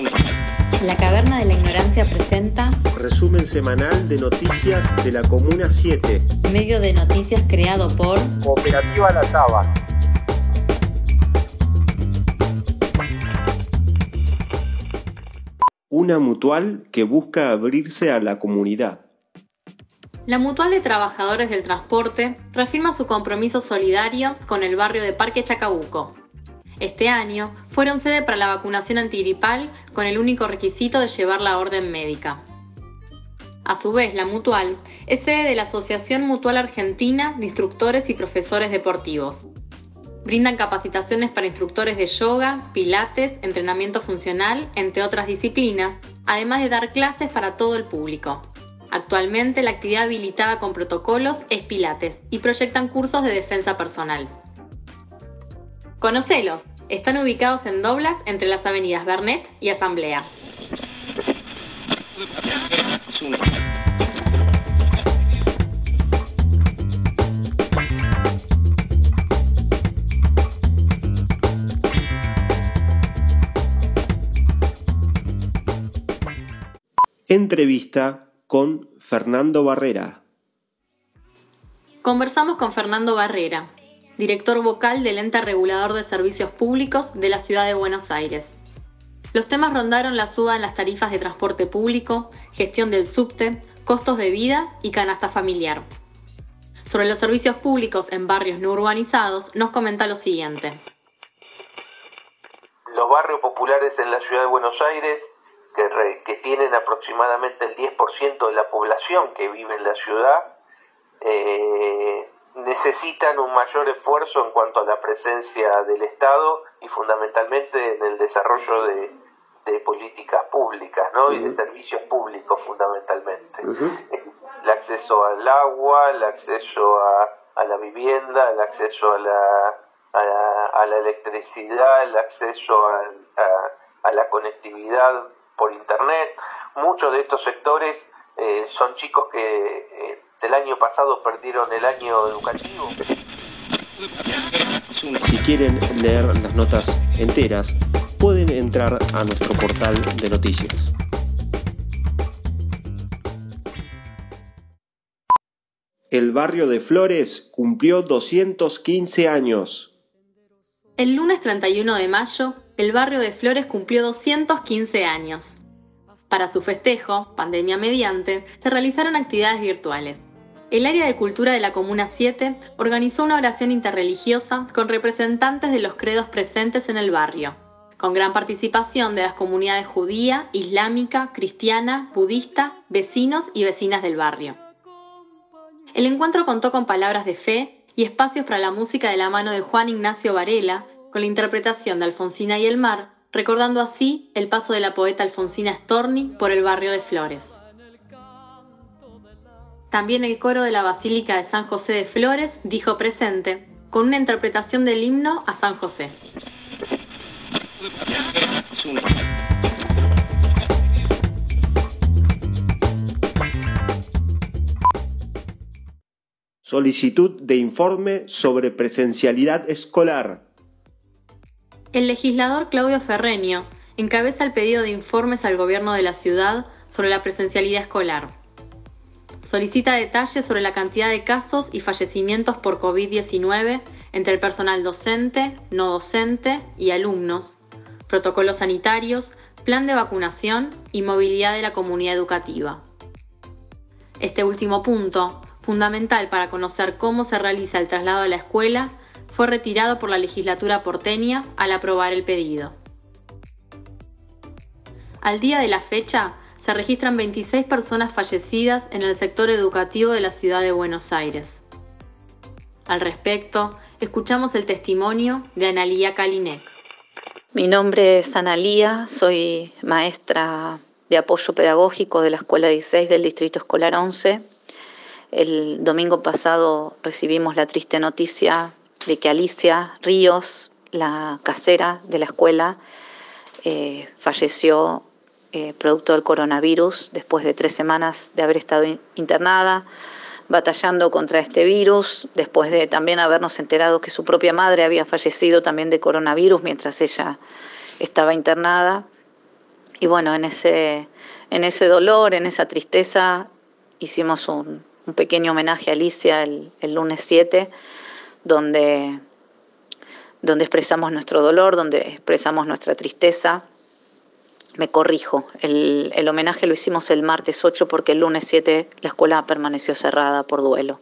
La Caverna de la Ignorancia presenta Resumen semanal de noticias de la Comuna 7. medio de noticias creado por Cooperativa La Taba. Una mutual que busca abrirse a la comunidad. La Mutual de Trabajadores del Transporte reafirma su compromiso solidario con el barrio de Parque Chacabuco. Este año fueron sede para la vacunación antigripal con el único requisito de llevar la orden médica. A su vez, la Mutual es sede de la Asociación Mutual Argentina de Instructores y Profesores Deportivos. Brindan capacitaciones para instructores de yoga, pilates, entrenamiento funcional, entre otras disciplinas, además de dar clases para todo el público. Actualmente la actividad habilitada con protocolos es Pilates y proyectan cursos de defensa personal. Conocelos, están ubicados en Doblas entre las avenidas Bernet y Asamblea. Entrevista con Fernando Barrera. Conversamos con Fernando Barrera, director vocal del ente regulador de servicios públicos de la ciudad de Buenos Aires. Los temas rondaron la suba en las tarifas de transporte público, gestión del subte, costos de vida y canasta familiar. Sobre los servicios públicos en barrios no urbanizados, nos comenta lo siguiente. Los barrios populares en la ciudad de Buenos Aires, que, tienen aproximadamente el 10% de la población que vive en la ciudad, eh, necesitan un mayor esfuerzo en cuanto a la presencia del Estado y fundamentalmente en el desarrollo de, de políticas públicas ¿no? y de servicios públicos fundamentalmente. El acceso al agua, el acceso a, a la vivienda, el acceso a la, a la, a la electricidad, el acceso a la conectividad por Internet. Muchos de estos sectores eh, son chicos que eh, del año pasado perdieron el año educativo. Si quieren leer las notas enteras, pueden entrar a nuestro portal de noticias. El barrio de Flores cumplió 215 años. El lunes 31 de mayo, el barrio de Flores cumplió 215 años. Para su festejo, pandemia mediante, se realizaron actividades virtuales. El área de cultura de la Comuna 7 organizó una oración interreligiosa con representantes de los credos presentes en el barrio, con gran participación de las comunidades judía, islámica, cristiana, budista, vecinos y vecinas del barrio. El encuentro contó con palabras de fe y espacios para la música de la mano de Juan Ignacio Varela, con la interpretación de Alfonsina y el mar, recordando así el paso de la poeta Alfonsina Storni por el barrio de Flores. También el coro de la Basílica de San José de Flores dijo presente, con una interpretación del himno a San José. Solicitud de informe sobre presencialidad escolar. El legislador Claudio Ferreño encabeza el pedido de informes al gobierno de la ciudad sobre la presencialidad escolar. Solicita detalles sobre la cantidad de casos y fallecimientos por COVID-19 entre el personal docente, no docente y alumnos, protocolos sanitarios, plan de vacunación y movilidad de la comunidad educativa. Este último punto, fundamental para conocer cómo se realiza el traslado a la escuela, fue retirado por la legislatura porteña al aprobar el pedido. Al día de la fecha, se registran 26 personas fallecidas en el sector educativo de la ciudad de Buenos Aires. Al respecto, escuchamos el testimonio de Analía Kalinek. Mi nombre es Analía, soy maestra de apoyo pedagógico de la Escuela 16 del Distrito Escolar 11. El domingo pasado recibimos la triste noticia de que Alicia Ríos, la casera de la escuela, eh, falleció eh, producto del coronavirus después de tres semanas de haber estado in- internada, batallando contra este virus, después de también habernos enterado que su propia madre había fallecido también de coronavirus mientras ella estaba internada. bueno, en ese, en ese dolor, en esa tristeza, hicimos un, pequeño homenaje a Alicia el, lunes 7, donde, donde expresamos nuestro dolor, donde expresamos nuestra tristeza. Me corrijo, el, homenaje lo hicimos el martes 8 porque el lunes 7 la escuela permaneció cerrada por duelo.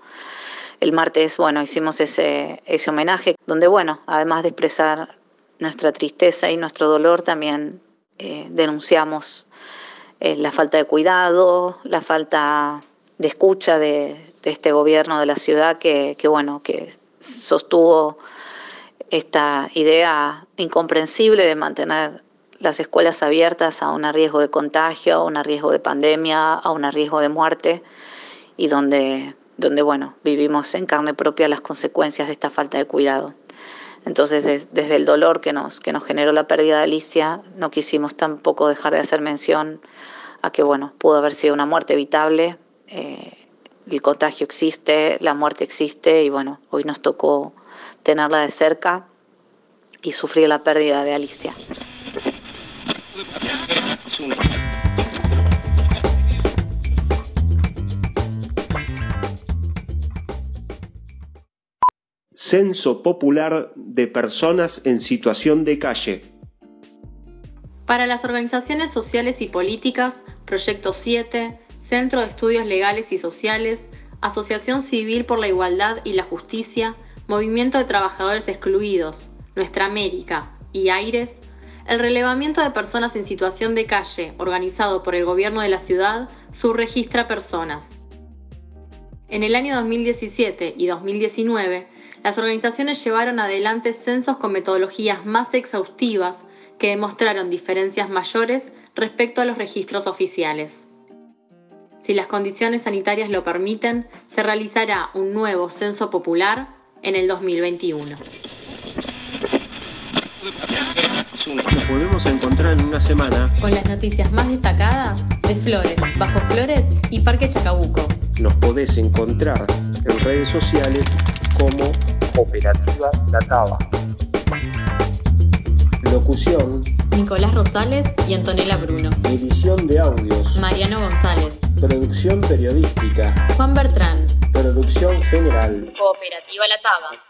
El martes, bueno, hicimos ese, homenaje donde, bueno, además de expresar nuestra tristeza y nuestro dolor, también eh, denunciamos eh, la falta de cuidado, la falta de escucha de, este gobierno de la ciudad que, bueno, que sostuvo esta idea incomprensible de mantener las escuelas abiertas a un riesgo de contagio, a un riesgo de pandemia, a un riesgo de muerte y donde, donde bueno, vivimos en carne propia las consecuencias de esta falta de cuidado. Entonces, desde el dolor que nos, que nos generó la pérdida de Alicia, no quisimos tampoco dejar de hacer mención a que, bueno, pudo haber sido una muerte evitable, eh, el contagio existe, la muerte existe y, bueno, hoy nos tocó tenerla de cerca y sufrir la pérdida de Alicia. Censo Popular de Personas en Situación de Calle. Para las organizaciones sociales y políticas, Proyecto 7, Centro de Estudios Legales y Sociales, Asociación Civil por la Igualdad y la Justicia, Movimiento de Trabajadores Excluidos, Nuestra América y Aires, el relevamiento de personas en situación de calle, organizado por el gobierno de la ciudad, subregistra personas. En el año 2017 y 2019, las organizaciones llevaron adelante censos con metodologías más exhaustivas que demostraron diferencias mayores respecto a los registros oficiales. Si las condiciones sanitarias lo permiten, se realizará un nuevo censo popular en el 2021. Nos volvemos a encontrar en una semana con las noticias más destacadas de Flores, Bajo Flores y Parque Chacabuco. Nos podés encontrar en redes sociales como Cooperativa La Taba. Locución Nicolás Rosales y Antonella Bruno. Edición de audios Mariano González. Producción periodística Juan Bertrán. Producción general Cooperativa La Taba.